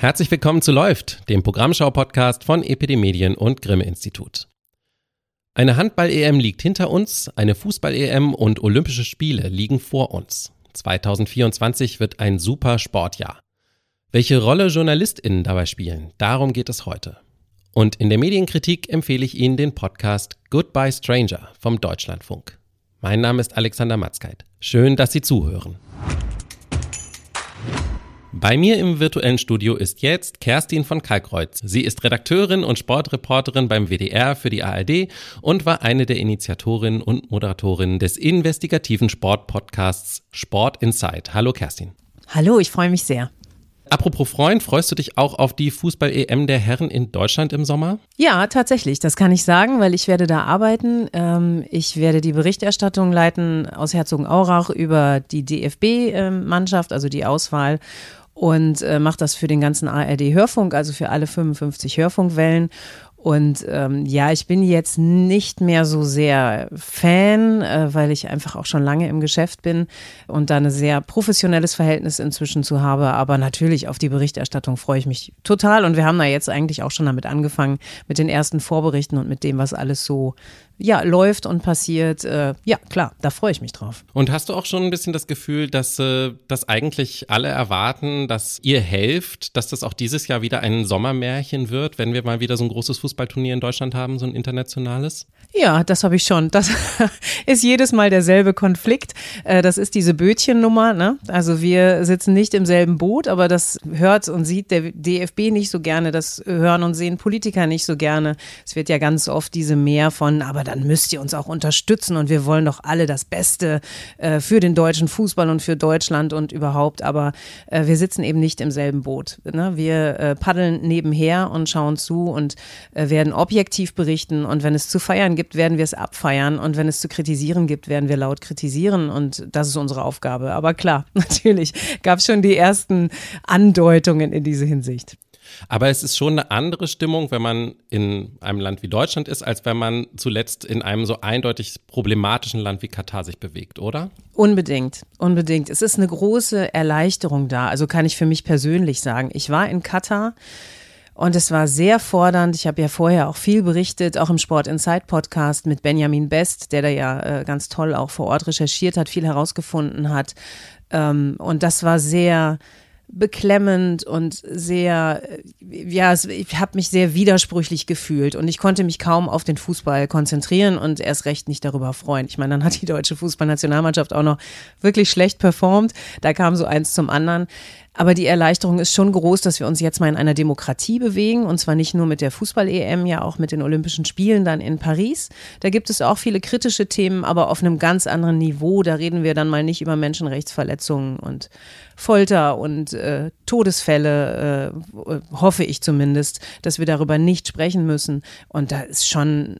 Herzlich willkommen zu Läuft, dem Programmschau-Podcast von Epidemedien und Grimme Institut. Eine Handball-EM liegt hinter uns, eine Fußball-EM und Olympische Spiele liegen vor uns. 2024 wird ein super Sportjahr. Welche Rolle JournalistInnen dabei spielen, darum geht es heute. Und in der Medienkritik empfehle ich Ihnen den Podcast Goodbye Stranger vom Deutschlandfunk. Mein Name ist Alexander Matzkeit. Schön, dass Sie zuhören. Bei mir im virtuellen Studio ist jetzt Kerstin von Kalkreuz. Sie ist Redakteurin und Sportreporterin beim WDR für die ARD und war eine der Initiatorinnen und Moderatorinnen des investigativen Sportpodcasts Sport Insight. Hallo Kerstin. Hallo, ich freue mich sehr. Apropos Freund, freust du dich auch auf die Fußball-EM der Herren in Deutschland im Sommer? Ja, tatsächlich. Das kann ich sagen, weil ich werde da arbeiten. Ähm, ich werde die Berichterstattung leiten aus Herzogenaurach über die DFB-Mannschaft, also die Auswahl und äh, mache das für den ganzen ARD-Hörfunk, also für alle 55 Hörfunkwellen. Und ähm, ja, ich bin jetzt nicht mehr so sehr Fan, äh, weil ich einfach auch schon lange im Geschäft bin und da ein sehr professionelles Verhältnis inzwischen zu habe. Aber natürlich auf die Berichterstattung freue ich mich total. Und wir haben da jetzt eigentlich auch schon damit angefangen, mit den ersten Vorberichten und mit dem, was alles so ja, läuft und passiert. Äh, ja, klar, da freue ich mich drauf. Und hast du auch schon ein bisschen das Gefühl, dass äh, das eigentlich alle erwarten, dass ihr helft, dass das auch dieses Jahr wieder ein Sommermärchen wird, wenn wir mal wieder so ein großes Fußballturnier in Deutschland haben, so ein internationales? Ja, das habe ich schon. Das ist jedes Mal derselbe Konflikt. Äh, das ist diese Bötchennummer. Ne? Also wir sitzen nicht im selben Boot, aber das hört und sieht der DFB nicht so gerne. Das hören und sehen Politiker nicht so gerne. Es wird ja ganz oft diese Mehr von, aber dann müsst ihr uns auch unterstützen und wir wollen doch alle das Beste äh, für den deutschen Fußball und für Deutschland und überhaupt. Aber äh, wir sitzen eben nicht im selben Boot. Ne? Wir paddeln nebenher und schauen zu und werden objektiv berichten. Und wenn es zu feiern gibt, werden wir es abfeiern und wenn es zu kritisieren gibt, werden wir laut kritisieren und das ist unsere Aufgabe. Aber klar, natürlich gab es schon die ersten Andeutungen in diese Hinsicht. Aber es ist schon eine andere Stimmung, wenn man in einem Land wie Deutschland ist, als wenn man zuletzt in einem so eindeutig problematischen Land wie Katar sich bewegt, oder? Unbedingt, unbedingt. Es ist eine große Erleichterung da. Also kann ich für mich persönlich sagen. Ich war in Katar und es war sehr fordernd. Ich habe ja vorher auch viel berichtet, auch im Sport Insight Podcast mit Benjamin Best, der da ja äh, ganz toll auch vor Ort recherchiert hat, viel herausgefunden hat. Ähm, und das war sehr beklemmend und sehr, äh, ja, ich habe mich sehr widersprüchlich gefühlt und ich konnte mich kaum auf den Fußball konzentrieren und erst recht nicht darüber freuen. Ich meine, dann hat die deutsche Fußballnationalmannschaft auch noch wirklich schlecht performt. Da kam so eins zum anderen. Aber die Erleichterung ist schon groß, dass wir uns jetzt mal in einer Demokratie bewegen und zwar nicht nur mit der Fußball-EM, ja auch mit den Olympischen Spielen dann in Paris. Da gibt es auch viele kritische Themen, aber auf einem ganz anderen Niveau. Da reden wir dann mal nicht über Menschenrechtsverletzungen und Folter und äh, Todesfälle, äh, hoffe ich zumindest, dass wir darüber nicht sprechen müssen. Und da ist schon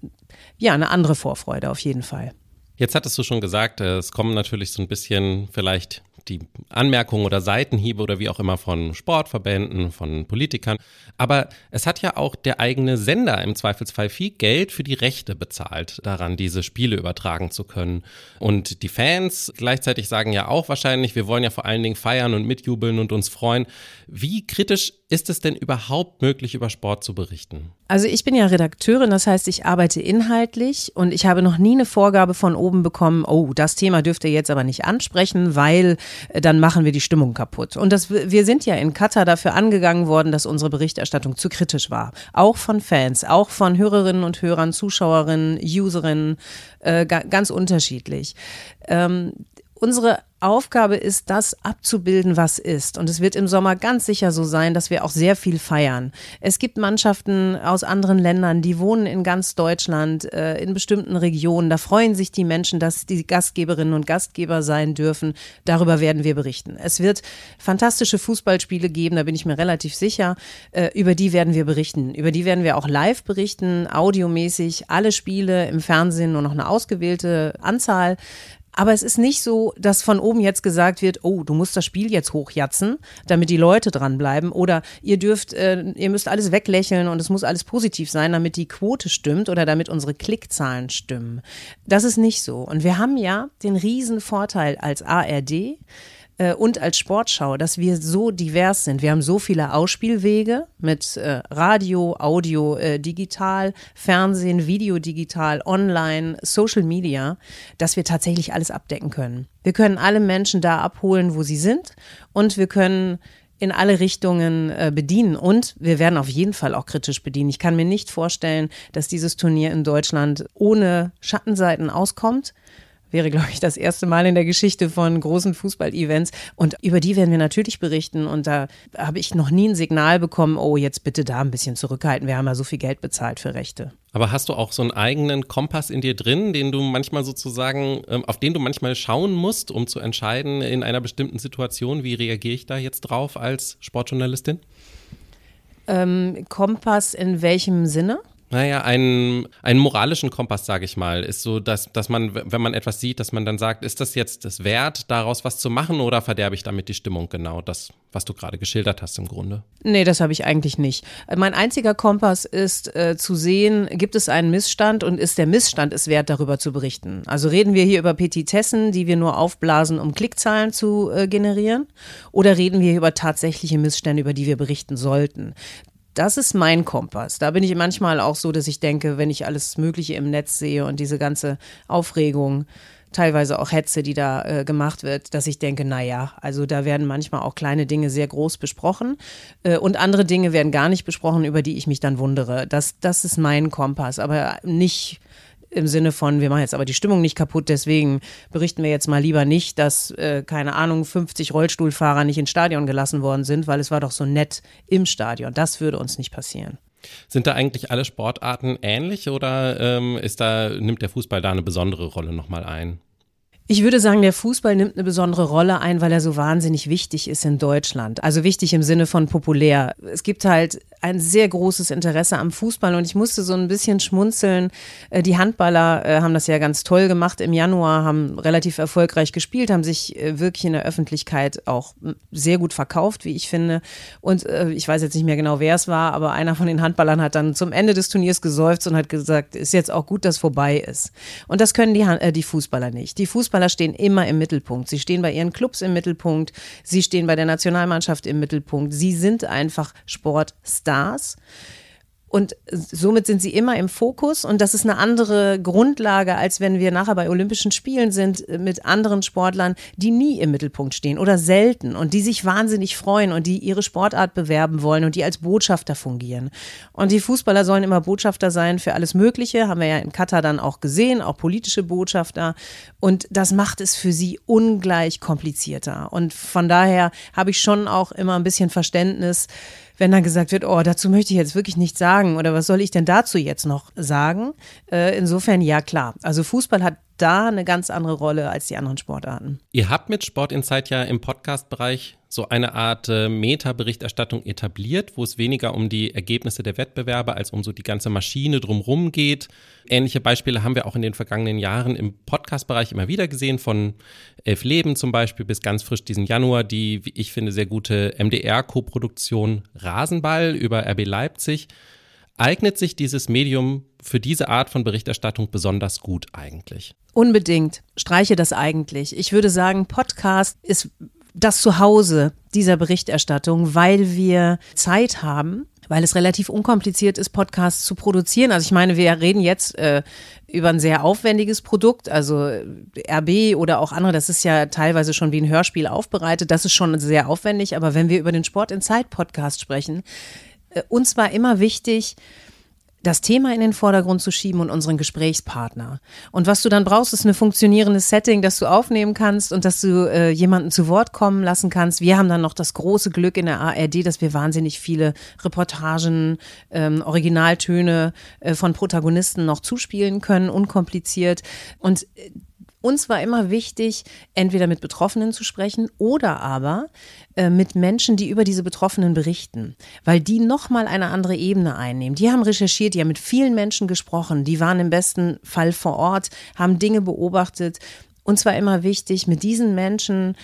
ja eine andere Vorfreude auf jeden Fall. Jetzt hattest du schon gesagt, äh, es kommen natürlich so ein bisschen vielleicht die Anmerkungen oder Seitenhiebe oder wie auch immer von Sportverbänden, von Politikern. Aber es hat ja auch der eigene Sender im Zweifelsfall viel Geld für die Rechte bezahlt, daran diese Spiele übertragen zu können. Und die Fans gleichzeitig sagen ja auch wahrscheinlich, wir wollen ja vor allen Dingen feiern und mitjubeln und uns freuen. Wie kritisch ist es denn überhaupt möglich, über Sport zu berichten? Also ich bin ja Redakteurin, das heißt, ich arbeite inhaltlich und ich habe noch nie eine Vorgabe von oben bekommen, oh, das Thema dürft ihr jetzt aber nicht ansprechen, weil äh, dann machen wir die Stimmung kaputt. Und das, wir sind ja in Katar dafür angegangen worden, dass unsere Berichterstattung zu kritisch war. Auch von Fans, auch von Hörerinnen und Hörern, Zuschauerinnen, Userinnen, äh, ganz unterschiedlich. Ähm, unsere Aufgabe ist, das abzubilden, was ist. Und es wird im Sommer ganz sicher so sein, dass wir auch sehr viel feiern. Es gibt Mannschaften aus anderen Ländern, die wohnen in ganz Deutschland, äh, in bestimmten Regionen. Da freuen sich die Menschen, dass die Gastgeberinnen und Gastgeber sein dürfen. Darüber werden wir berichten. Es wird fantastische Fußballspiele geben, da bin ich mir relativ sicher. Äh, über die werden wir berichten. Über die werden wir auch live berichten, audiomäßig. Alle Spiele im Fernsehen nur noch eine ausgewählte Anzahl. Aber es ist nicht so, dass von oben jetzt gesagt wird, oh, du musst das Spiel jetzt hochjatzen, damit die Leute dranbleiben. Oder ihr dürft, äh, ihr müsst alles weglächeln und es muss alles positiv sein, damit die Quote stimmt oder damit unsere Klickzahlen stimmen. Das ist nicht so. Und wir haben ja den riesen Vorteil als ARD, äh, und als Sportschau, dass wir so divers sind. Wir haben so viele Ausspielwege mit äh, Radio, Audio, äh, digital, Fernsehen, Video digital, online, Social Media, dass wir tatsächlich alles abdecken können. Wir können alle Menschen da abholen, wo sie sind und wir können in alle Richtungen äh, bedienen. Und wir werden auf jeden Fall auch kritisch bedienen. Ich kann mir nicht vorstellen, dass dieses Turnier in Deutschland ohne Schattenseiten auskommt wäre, glaube ich, das erste Mal in der Geschichte von großen Fußball-Events. Und über die werden wir natürlich berichten. Und da habe ich noch nie ein Signal bekommen, oh, jetzt bitte da ein bisschen zurückhalten. Wir haben ja so viel Geld bezahlt für Rechte. Aber hast du auch so einen eigenen Kompass in dir drin, den du manchmal sozusagen, ähm, auf den du manchmal schauen musst, um zu entscheiden in einer bestimmten Situation, wie reagiere ich da jetzt drauf als Sportjournalistin? Ähm, Kompass in welchem Sinne? Naja, einen, einen moralischen Kompass, sage ich mal, ist so, dass, dass man, wenn man etwas sieht, dass man dann sagt, ist das jetzt das wert, daraus was zu machen oder verderbe ich damit die Stimmung? Genau das, was du gerade geschildert hast im Grunde. Nee, das habe ich eigentlich nicht. Mein einziger Kompass ist äh, zu sehen, gibt es einen Missstand und ist der Missstand es wert, darüber zu berichten? Also reden wir hier über Petitessen, die wir nur aufblasen, um Klickzahlen zu äh, generieren? Oder reden wir hier über tatsächliche Missstände, über die wir berichten sollten? Das ist mein Kompass. Da bin ich manchmal auch so, dass ich denke, wenn ich alles Mögliche im Netz sehe und diese ganze Aufregung, teilweise auch Hetze, die da äh, gemacht wird, dass ich denke, naja, also da werden manchmal auch kleine Dinge sehr groß besprochen äh, und andere Dinge werden gar nicht besprochen, über die ich mich dann wundere. Das, das ist mein Kompass, aber nicht im Sinne von, wir machen jetzt aber die Stimmung nicht kaputt, deswegen berichten wir jetzt mal lieber nicht, dass, äh, keine Ahnung, 50 Rollstuhlfahrer nicht ins Stadion gelassen worden sind, weil es war doch so nett im Stadion. Das würde uns nicht passieren. Sind da eigentlich alle Sportarten ähnlich oder ähm, ist da, nimmt der Fußball da eine besondere Rolle nochmal ein? Ich würde sagen, der Fußball nimmt eine besondere Rolle ein, weil er so wahnsinnig wichtig ist in Deutschland. Also wichtig im Sinne von populär. Es gibt halt ein sehr großes Interesse am Fußball und ich musste so ein bisschen schmunzeln. Äh, die Handballer äh, haben das ja ganz toll gemacht im Januar, haben relativ erfolgreich gespielt, haben sich äh, wirklich in der Öffentlichkeit auch sehr gut verkauft, wie ich finde. Und ich weiß jetzt nicht mehr genau, wer es war, aber einer von den Handballern hat dann zum Ende des Turniers gesäuft und hat gesagt, ist jetzt auch gut, dass vorbei ist. Und das können die, die Fußballer nicht. Die Fußballer Fußballer stehen immer im Mittelpunkt. Sie stehen bei ihren Clubs im Mittelpunkt. Sie stehen bei der Nationalmannschaft im Mittelpunkt. Sie sind einfach Sportstars. Und somit sind sie immer im Fokus und das ist eine andere Grundlage, als wenn wir nachher bei Olympischen Spielen sind mit anderen Sportlern, die nie im Mittelpunkt stehen oder selten und die sich wahnsinnig freuen und die ihre Sportart bewerben wollen und die als Botschafter fungieren. Und die Fußballer sollen immer Botschafter sein für alles Mögliche, haben wir ja in Katar dann auch gesehen, auch politische Botschafter. Und das macht es für sie ungleich komplizierter. Und von daher habe ich schon auch immer ein bisschen Verständnis, wenn dann gesagt wird, oh, dazu möchte ich jetzt wirklich nichts sagen oder was soll ich denn dazu jetzt noch sagen? Äh, insofern ja klar. Also Fußball hat da eine ganz andere Rolle als die anderen Sportarten. Ihr habt mit Sport Insight ja im Podcast-Bereich so eine Art äh, Meta-Berichterstattung etabliert, wo es weniger um die Ergebnisse der Wettbewerbe als um so die ganze Maschine drumherum geht. Ähnliche Beispiele haben wir auch in den vergangenen Jahren im Podcast-Bereich immer wieder gesehen, von Elf Leben zum Beispiel bis ganz frisch diesen Januar die, wie ich finde, sehr gute MDR-Koproduktion Rasenball über RB Leipzig. Eignet sich dieses Medium für diese Art von Berichterstattung besonders gut eigentlich? Unbedingt. Streiche das eigentlich. Ich würde sagen, Podcast ist das Zuhause dieser Berichterstattung, weil wir Zeit haben, weil es relativ unkompliziert ist, Podcasts zu produzieren. Also ich meine, wir reden jetzt äh, über ein sehr aufwendiges Produkt, also RB oder auch andere, das ist ja teilweise schon wie ein Hörspiel aufbereitet, das ist schon sehr aufwendig, aber wenn wir über den Sport in Zeit Podcast sprechen, äh, uns war immer wichtig, das Thema in den Vordergrund zu schieben und unseren Gesprächspartner. Und was du dann brauchst, ist ein funktionierendes Setting, das du aufnehmen kannst und dass du äh, jemanden zu Wort kommen lassen kannst. Wir haben dann noch das große Glück in der ARD, dass wir wahnsinnig viele Reportagen, ähm, Originaltöne äh, von Protagonisten noch zuspielen können, unkompliziert. Und äh, uns war immer wichtig, entweder mit Betroffenen zu sprechen oder aber äh, mit Menschen, die über diese Betroffenen berichten, weil die nochmal eine andere Ebene einnehmen. Die haben recherchiert, die haben mit vielen Menschen gesprochen, die waren im besten Fall vor Ort, haben Dinge beobachtet. Uns war immer wichtig, mit diesen Menschen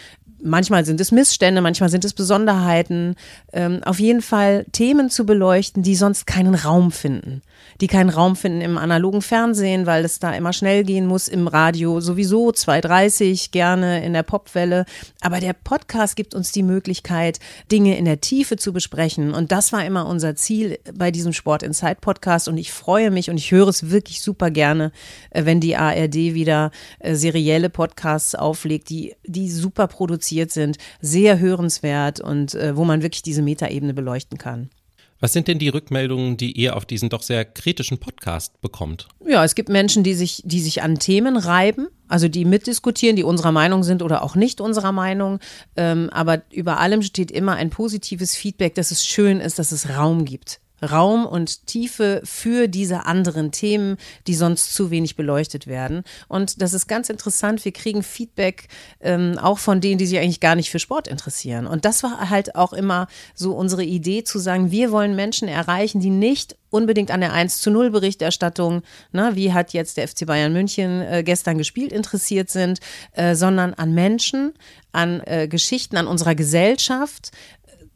manchmal sind es Missstände, manchmal sind es Besonderheiten, ähm, auf jeden Fall Themen zu beleuchten, die sonst keinen Raum finden. Die keinen Raum finden im analogen Fernsehen, weil es da immer schnell gehen muss, im Radio sowieso 2.30, gerne in der Popwelle. Aber der Podcast gibt uns die Möglichkeit, Dinge in der Tiefe zu besprechen. Und das war immer unser Ziel bei diesem Sport Inside Podcast. Und ich freue mich und ich höre es wirklich super gerne, äh, wenn die ARD wieder äh, serielle Podcasts auflegt, die, die super produziert sind, sehr hörenswert und äh, wo man wirklich diese Metaebene beleuchten kann. Was sind denn die Rückmeldungen, die ihr auf diesen doch sehr kritischen Podcast bekommt? Ja, es gibt Menschen, die sich, die sich an Themen reiben, also die mitdiskutieren, die unserer Meinung sind oder auch nicht unserer Meinung. Ähm, aber über allem steht immer ein positives Feedback, dass es schön ist, dass es Raum gibt. Raum und Tiefe für diese anderen Themen, die sonst zu wenig beleuchtet werden. Und das ist ganz interessant. Wir kriegen Feedback ähm, auch von denen, die sich eigentlich gar nicht für Sport interessieren. Und das war halt auch immer so unsere Idee zu sagen, wir wollen Menschen erreichen, die nicht unbedingt an der 1 zu 0 Berichterstattung, ne, wie hat jetzt der FC Bayern München äh, gestern gespielt, interessiert sind, äh, sondern an Menschen, an äh, Geschichten, an unserer Gesellschaft,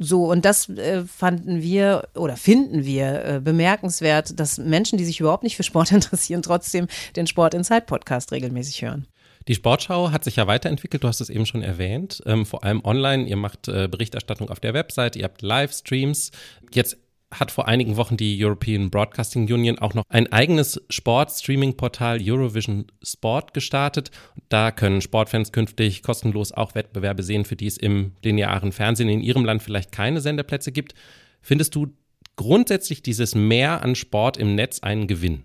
so, und das äh, fanden wir oder finden wir äh, bemerkenswert, dass Menschen, die sich überhaupt nicht für Sport interessieren, trotzdem den Sport Inside Podcast regelmäßig hören. Die Sportschau hat sich ja weiterentwickelt, du hast es eben schon erwähnt, ähm, vor allem online. Ihr macht äh, Berichterstattung auf der Website, ihr habt Livestreams. Jetzt hat vor einigen Wochen die European Broadcasting Union auch noch ein eigenes Sport-Streaming-Portal Eurovision Sport gestartet. Da können Sportfans künftig kostenlos auch Wettbewerbe sehen, für die es im linearen Fernsehen in ihrem Land vielleicht keine Senderplätze gibt. Findest du grundsätzlich dieses Mehr an Sport im Netz einen Gewinn?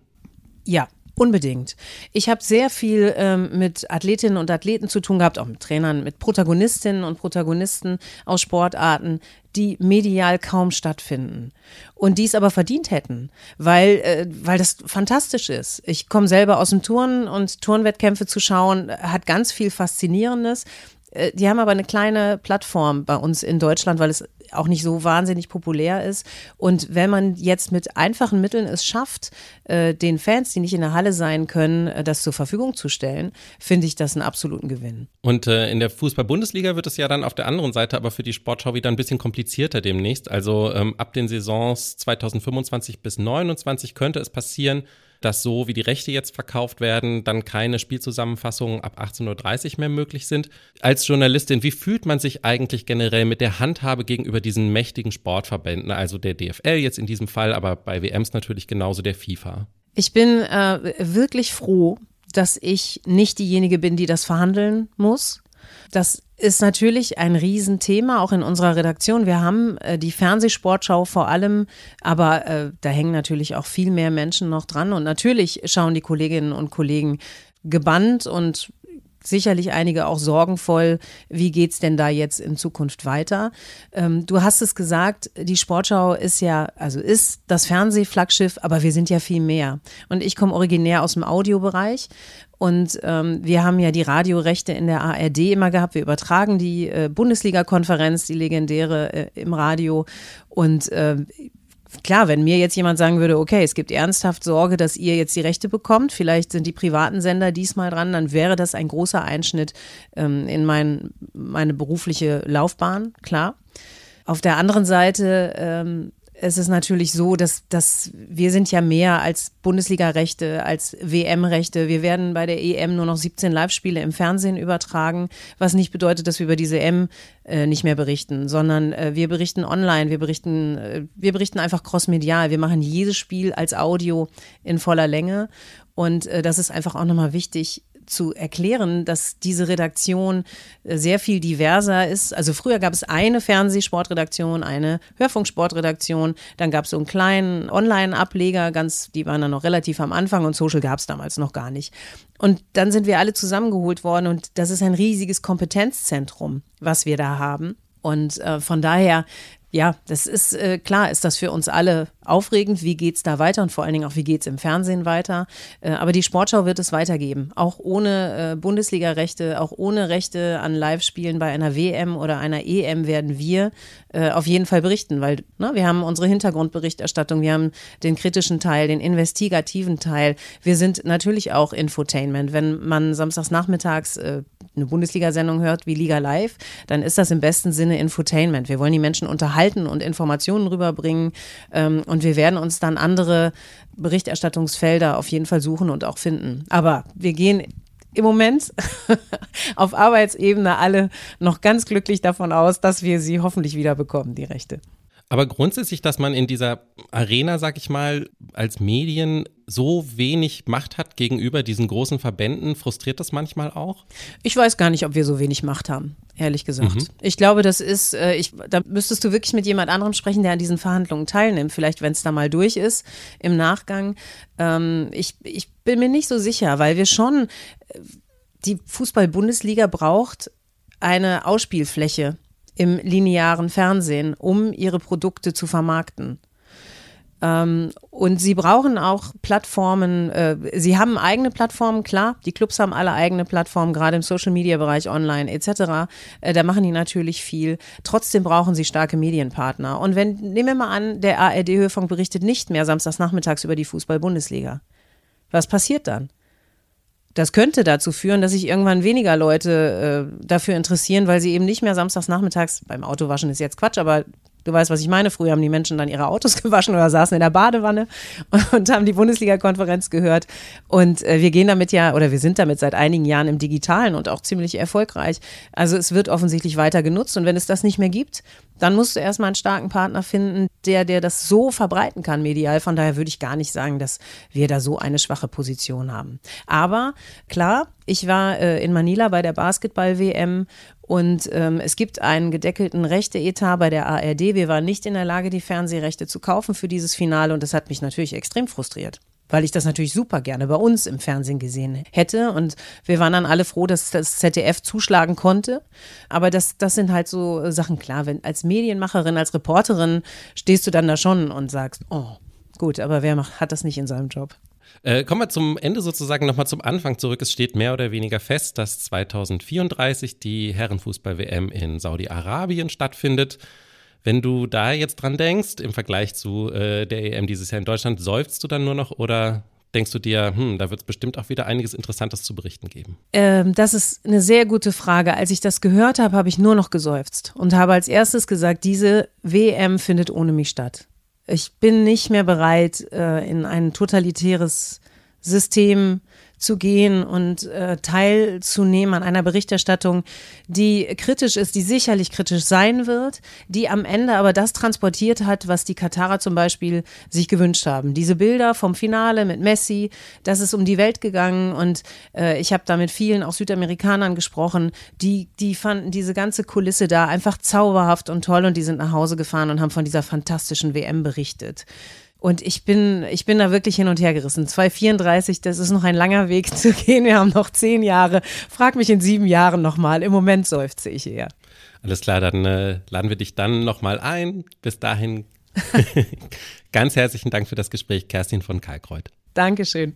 Ja, Unbedingt. Ich habe sehr viel ähm, mit Athletinnen und Athleten zu tun gehabt, auch mit Trainern, mit Protagonistinnen und Protagonisten aus Sportarten, die medial kaum stattfinden und die es aber verdient hätten, weil, äh, weil das fantastisch ist. Ich komme selber aus dem Turnen und Turnwettkämpfe zu schauen hat ganz viel Faszinierendes. Äh, die haben aber eine kleine Plattform bei uns in Deutschland, weil es auch nicht so wahnsinnig populär ist. Und wenn man jetzt mit einfachen Mitteln es schafft, äh, den Fans, die nicht in der Halle sein können, äh, das zur Verfügung zu stellen, finde ich das einen absoluten Gewinn. Und in der Fußball-Bundesliga wird es ja dann auf der anderen Seite aber für die Sportschau wieder ein bisschen komplizierter demnächst. Also ähm, ab den Saisons 2025 bis 2029 könnte es passieren, dass so wie die Rechte jetzt verkauft werden, dann keine Spielzusammenfassungen ab 18.30 Uhr mehr möglich sind. Als Journalistin, wie fühlt man sich eigentlich generell mit der Handhabe gegenüber diesen mächtigen Sportverbänden, also der DFL jetzt in diesem Fall, aber bei WMs natürlich genauso der FIFA? Ich bin äh, wirklich froh, dass ich nicht diejenige bin, die das verhandeln muss. Das ist natürlich ein Riesenthema, auch in unserer Redaktion. Wir haben äh, die Fernsehsportschau vor allem, aber äh, da hängen natürlich auch viel mehr Menschen noch dran. Und natürlich schauen die Kolleginnen und Kollegen gebannt und sicherlich einige auch sorgenvoll, wie geht's denn da jetzt in Zukunft weiter? Ähm, du hast es gesagt, die Sportschau ist ja, also ist das Fernsehflaggschiff, aber wir sind ja viel mehr. Und ich komme originär aus dem Audiobereich und ähm, wir haben ja die Radiorechte in der ARD immer gehabt. Wir übertragen die äh, Bundesliga-Konferenz, die legendäre äh, im Radio. Und äh, klar, wenn mir jetzt jemand sagen würde, okay, es gibt ernsthaft Sorge, dass ihr jetzt die Rechte bekommt, vielleicht sind die privaten Sender diesmal dran, dann wäre das ein großer Einschnitt ähm, in mein, meine berufliche Laufbahn, klar. Auf der anderen Seite ähm, es ist natürlich so, dass, dass wir sind ja mehr als Bundesliga-Rechte, als WM-Rechte. Wir werden bei der EM nur noch 17 Live-Spiele im Fernsehen übertragen, was nicht bedeutet, dass wir über diese EM äh, nicht mehr berichten, sondern äh, wir berichten online, wir berichten, äh, wir berichten einfach crossmedial. Wir machen jedes Spiel als Audio in voller Länge. Und äh, das ist einfach auch nochmal wichtig, zu erklären, dass diese Redaktion äh, sehr viel diverser ist. Also früher gab es eine Fernsehsportredaktion, eine Hörfunksportredaktion, dann gab es so einen kleinen Online-Ableger, ganz, die waren dann noch relativ am Anfang und Social gab es damals noch gar nicht. Und dann sind wir alle zusammengeholt worden und das ist ein riesiges Kompetenzzentrum, was wir da haben. Und äh, von daher ja, das ist äh, klar, ist das für uns alle aufregend. Wie geht es da weiter und vor allen Dingen auch, wie geht es im Fernsehen weiter? Äh, aber die Sportschau wird es weitergeben. Auch ohne äh, Bundesliga-Rechte, auch ohne Rechte an Live-Spielen bei einer WM oder einer EM werden wir äh, auf jeden Fall berichten, weil ne, wir haben unsere Hintergrundberichterstattung, wir haben den kritischen Teil, den investigativen Teil. Wir sind natürlich auch Infotainment. Wenn man samstags nachmittags äh, eine Bundesliga-Sendung hört wie Liga Live, dann ist das im besten Sinne Infotainment. Wir wollen die Menschen unterhalten und Informationen rüberbringen ähm, und wir werden uns dann andere Berichterstattungsfelder auf jeden Fall suchen und auch finden. Aber wir gehen im Moment auf Arbeitsebene alle noch ganz glücklich davon aus, dass wir sie hoffentlich wieder bekommen, die Rechte. Aber grundsätzlich, dass man in dieser Arena, sag ich mal, als Medien so wenig Macht hat gegenüber diesen großen Verbänden, frustriert das manchmal auch? Ich weiß gar nicht, ob wir so wenig Macht haben, ehrlich gesagt. Mhm. Ich glaube, das ist, äh, ich, da müsstest du wirklich mit jemand anderem sprechen, der an diesen Verhandlungen teilnimmt. Vielleicht, wenn es da mal durch ist im Nachgang. Ähm, ich, ich bin mir nicht so sicher, weil wir schon, äh, die Fußball-Bundesliga braucht eine Ausspielfläche im linearen Fernsehen, um ihre Produkte zu vermarkten. Ähm, und sie brauchen auch Plattformen. Äh, sie haben eigene Plattformen, klar. Die Clubs haben alle eigene Plattformen, gerade im Social Media Bereich, online etc. Äh, da machen die natürlich viel. Trotzdem brauchen sie starke Medienpartner. Und wenn, nehmen wir mal an, der ARD-Hörfunk berichtet nicht mehr samstags nachmittags über die Fußball-Bundesliga. Was passiert dann? Das könnte dazu führen, dass sich irgendwann weniger Leute äh, dafür interessieren, weil sie eben nicht mehr samstags nachmittags, beim Autowaschen ist jetzt Quatsch, aber Du weißt, was ich meine. Früher haben die Menschen dann ihre Autos gewaschen oder saßen in der Badewanne und haben die Bundesliga-Konferenz gehört. Und äh, wir gehen damit ja, oder wir sind damit seit einigen Jahren im Digitalen und auch ziemlich erfolgreich. Also es wird offensichtlich weiter genutzt. Und wenn es das nicht mehr gibt, dann musst du erstmal einen starken Partner finden, der, der das so verbreiten kann medial. Von daher würde ich gar nicht sagen, dass wir da so eine schwache Position haben. Aber klar, ich war äh, in Manila bei der Basketball-WM und ähm, es gibt einen gedeckelten Rechteetat bei der ARD. Wir waren nicht in der Lage, die Fernsehrechte zu kaufen für dieses Finale und das hat mich natürlich extrem frustriert weil ich das natürlich super gerne bei uns im Fernsehen gesehen hätte. Und wir waren dann alle froh, dass das ZDF zuschlagen konnte. Aber das, das sind halt so Sachen, klar, wenn als Medienmacherin, als Reporterin stehst du dann da schon und sagst, oh, gut, aber wer macht, hat das nicht in seinem Job? Äh, kommen wir zum Ende sozusagen nochmal zum Anfang zurück. Es steht mehr oder weniger fest, dass 2034 die Herrenfußball-WM in Saudi-Arabien stattfindet. Wenn du da jetzt dran denkst, im Vergleich zu äh, der EM dieses Jahr in Deutschland, seufzt du dann nur noch oder denkst du dir, hm, da wird es bestimmt auch wieder einiges Interessantes zu berichten geben? Ähm, das ist eine sehr gute Frage. Als ich das gehört habe, habe ich nur noch geseufzt und habe als erstes gesagt, diese WM findet ohne mich statt. Ich bin nicht mehr bereit, äh, in ein totalitäres System zu gehen und äh, teilzunehmen an einer Berichterstattung, die kritisch ist, die sicherlich kritisch sein wird, die am Ende aber das transportiert hat, was die Katarer zum Beispiel sich gewünscht haben. Diese Bilder vom Finale mit Messi, das ist um die Welt gegangen und äh, ich habe da mit vielen auch Südamerikanern gesprochen, die, die fanden diese ganze Kulisse da einfach zauberhaft und toll und die sind nach Hause gefahren und haben von dieser fantastischen WM berichtet. Und ich bin, ich bin da wirklich hin und her gerissen. 234, das ist noch ein langer Weg zu gehen. Wir haben noch zehn Jahre. Frag mich in sieben Jahren nochmal. Im Moment seufze ich eher. Alles klar, dann äh, laden wir dich dann nochmal ein. Bis dahin ganz herzlichen Dank für das Gespräch, Kerstin von Kalkreuth. Dankeschön.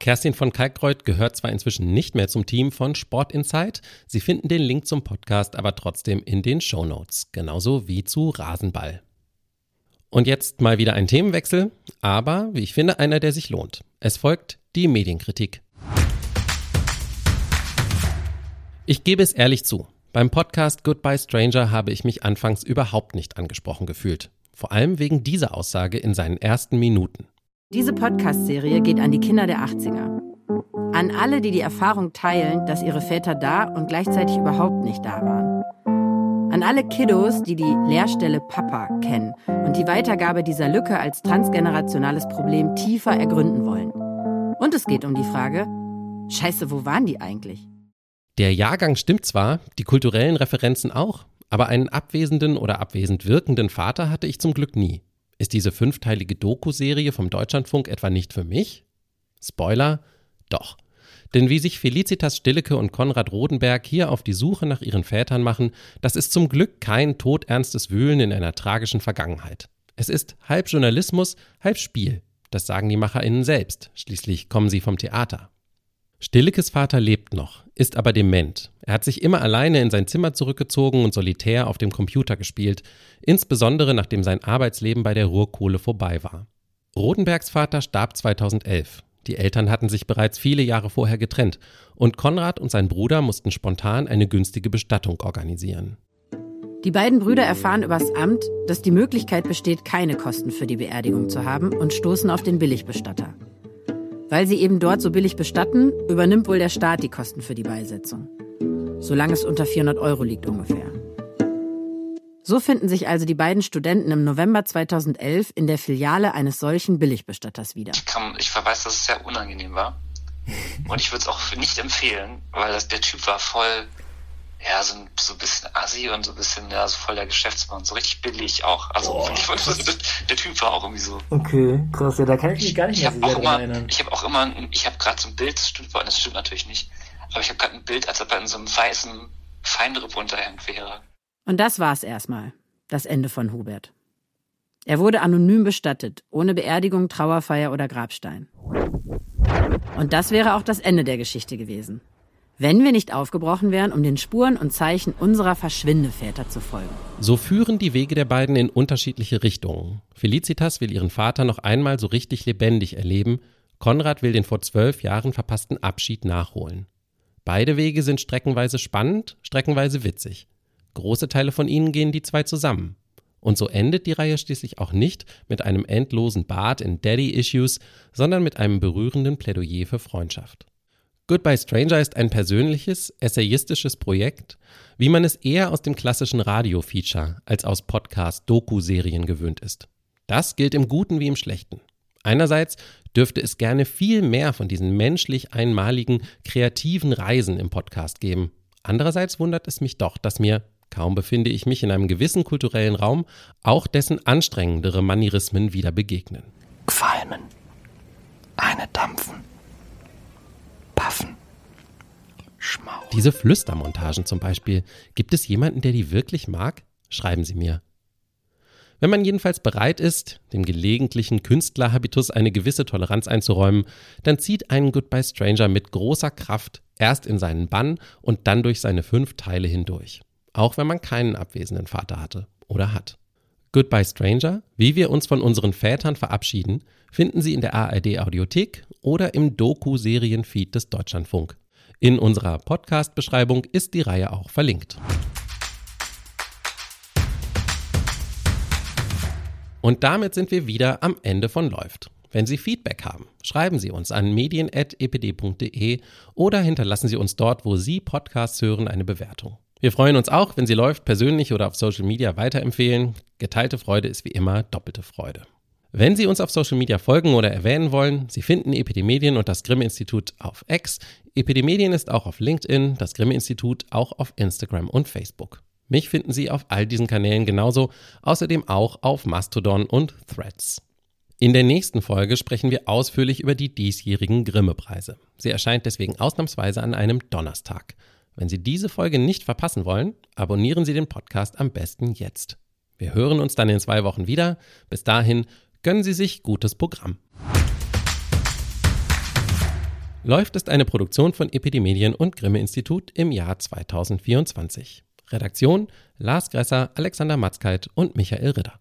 Kerstin von Kalkreuth gehört zwar inzwischen nicht mehr zum Team von Sport Insight, Sie finden den Link zum Podcast aber trotzdem in den Show Notes, genauso wie zu Rasenball. Und jetzt mal wieder ein Themenwechsel, aber wie ich finde, einer, der sich lohnt. Es folgt die Medienkritik. Ich gebe es ehrlich zu. Beim Podcast Goodbye Stranger habe ich mich anfangs überhaupt nicht angesprochen gefühlt. Vor allem wegen dieser Aussage in seinen ersten Minuten. Diese Podcast-Serie geht an die Kinder der 80er. An alle, die die Erfahrung teilen, dass ihre Väter da und gleichzeitig überhaupt nicht da waren. An alle Kiddos, die die Lehrstelle Papa kennen und die Weitergabe dieser Lücke als transgenerationales Problem tiefer ergründen wollen. Und es geht um die Frage, scheiße, wo waren die eigentlich? Der Jahrgang stimmt zwar, die kulturellen Referenzen auch, aber einen abwesenden oder abwesend wirkenden Vater hatte ich zum Glück nie. Ist diese fünfteilige Doku-Serie vom Deutschlandfunk etwa nicht für mich? Spoiler, doch. Denn wie sich Felicitas Stillecke und Konrad Rodenberg hier auf die Suche nach ihren Vätern machen, das ist zum Glück kein todernstes Wühlen in einer tragischen Vergangenheit. Es ist halb Journalismus, halb Spiel. Das sagen die MacherInnen selbst. Schließlich kommen sie vom Theater. Stillekes Vater lebt noch, ist aber dement. Er hat sich immer alleine in sein Zimmer zurückgezogen und solitär auf dem Computer gespielt, insbesondere nachdem sein Arbeitsleben bei der Ruhrkohle vorbei war. Rodenbergs Vater starb 2011. Die Eltern hatten sich bereits viele Jahre vorher getrennt und Konrad und sein Bruder mussten spontan eine günstige Bestattung organisieren. Die beiden Brüder erfahren übers Amt, dass die Möglichkeit besteht, keine Kosten für die Beerdigung zu haben und stoßen auf den Billigbestatter. Weil sie eben dort so billig bestatten, übernimmt wohl der Staat die Kosten für die Beisetzung. Solange es unter 400 Euro liegt ungefähr. So finden sich also die beiden Studenten im November 2011 in der Filiale eines solchen Billigbestatters wieder. Ich, kann, ich weiß, dass es sehr unangenehm war. Und ich würde es auch nicht empfehlen, weil das, der Typ war voll, ja, so ein, so ein bisschen assi und so ein bisschen, ja, so voll der Geschäftsmann, so richtig billig auch. Also oh, ich fand, der Typ war auch irgendwie so. Okay, krass, ja, da kann ich mich gar nicht mehr so sehr erinnern. Ich habe auch immer, ich habe gerade so ein Bild, das stimmt, das stimmt natürlich nicht, aber ich habe gerade ein Bild, als ob er in so einem weißen Feinripp-Unterhemd wäre. Und das war's erstmal. Das Ende von Hubert. Er wurde anonym bestattet, ohne Beerdigung, Trauerfeier oder Grabstein. Und das wäre auch das Ende der Geschichte gewesen. Wenn wir nicht aufgebrochen wären, um den Spuren und Zeichen unserer Verschwindeväter zu folgen. So führen die Wege der beiden in unterschiedliche Richtungen. Felicitas will ihren Vater noch einmal so richtig lebendig erleben, Konrad will den vor zwölf Jahren verpassten Abschied nachholen. Beide Wege sind streckenweise spannend, streckenweise witzig. Große Teile von ihnen gehen die zwei zusammen. Und so endet die Reihe schließlich auch nicht mit einem endlosen Bad in Daddy-Issues, sondern mit einem berührenden Plädoyer für Freundschaft. Goodbye Stranger ist ein persönliches, essayistisches Projekt, wie man es eher aus dem klassischen Radio-Feature als aus Podcast-Doku-Serien gewöhnt ist. Das gilt im Guten wie im Schlechten. Einerseits dürfte es gerne viel mehr von diesen menschlich einmaligen, kreativen Reisen im Podcast geben. Andererseits wundert es mich doch, dass mir Kaum befinde ich mich in einem gewissen kulturellen Raum, auch dessen anstrengendere Manierismen wieder begegnen. Qualmen. Eine dampfen. Paffen. Schmauchen. Diese Flüstermontagen zum Beispiel. Gibt es jemanden, der die wirklich mag? Schreiben Sie mir. Wenn man jedenfalls bereit ist, dem gelegentlichen Künstlerhabitus eine gewisse Toleranz einzuräumen, dann zieht einen Goodbye Stranger mit großer Kraft erst in seinen Bann und dann durch seine fünf Teile hindurch auch wenn man keinen abwesenden Vater hatte oder hat. Goodbye Stranger, wie wir uns von unseren Vätern verabschieden, finden Sie in der ARD Audiothek oder im Doku-Serienfeed des Deutschlandfunk. In unserer Podcast-Beschreibung ist die Reihe auch verlinkt. Und damit sind wir wieder am Ende von Läuft. Wenn Sie Feedback haben, schreiben Sie uns an medien.epd.de oder hinterlassen Sie uns dort, wo Sie Podcasts hören, eine Bewertung. Wir freuen uns auch, wenn Sie läuft persönlich oder auf Social Media weiterempfehlen. Geteilte Freude ist wie immer doppelte Freude. Wenn Sie uns auf Social Media folgen oder erwähnen wollen, Sie finden Epidemedien und das Grimme-Institut auf X. Epidemedien ist auch auf LinkedIn, das Grimme-Institut auch auf Instagram und Facebook. Mich finden Sie auf all diesen Kanälen genauso, außerdem auch auf Mastodon und Threads. In der nächsten Folge sprechen wir ausführlich über die diesjährigen Grimme-Preise. Sie erscheint deswegen ausnahmsweise an einem Donnerstag. Wenn Sie diese Folge nicht verpassen wollen, abonnieren Sie den Podcast am besten jetzt. Wir hören uns dann in zwei Wochen wieder. Bis dahin gönnen Sie sich gutes Programm. Läuft ist eine Produktion von Epidemedien und Grimme Institut im Jahr 2024. Redaktion Lars Gresser, Alexander Matzkeit und Michael Ritter.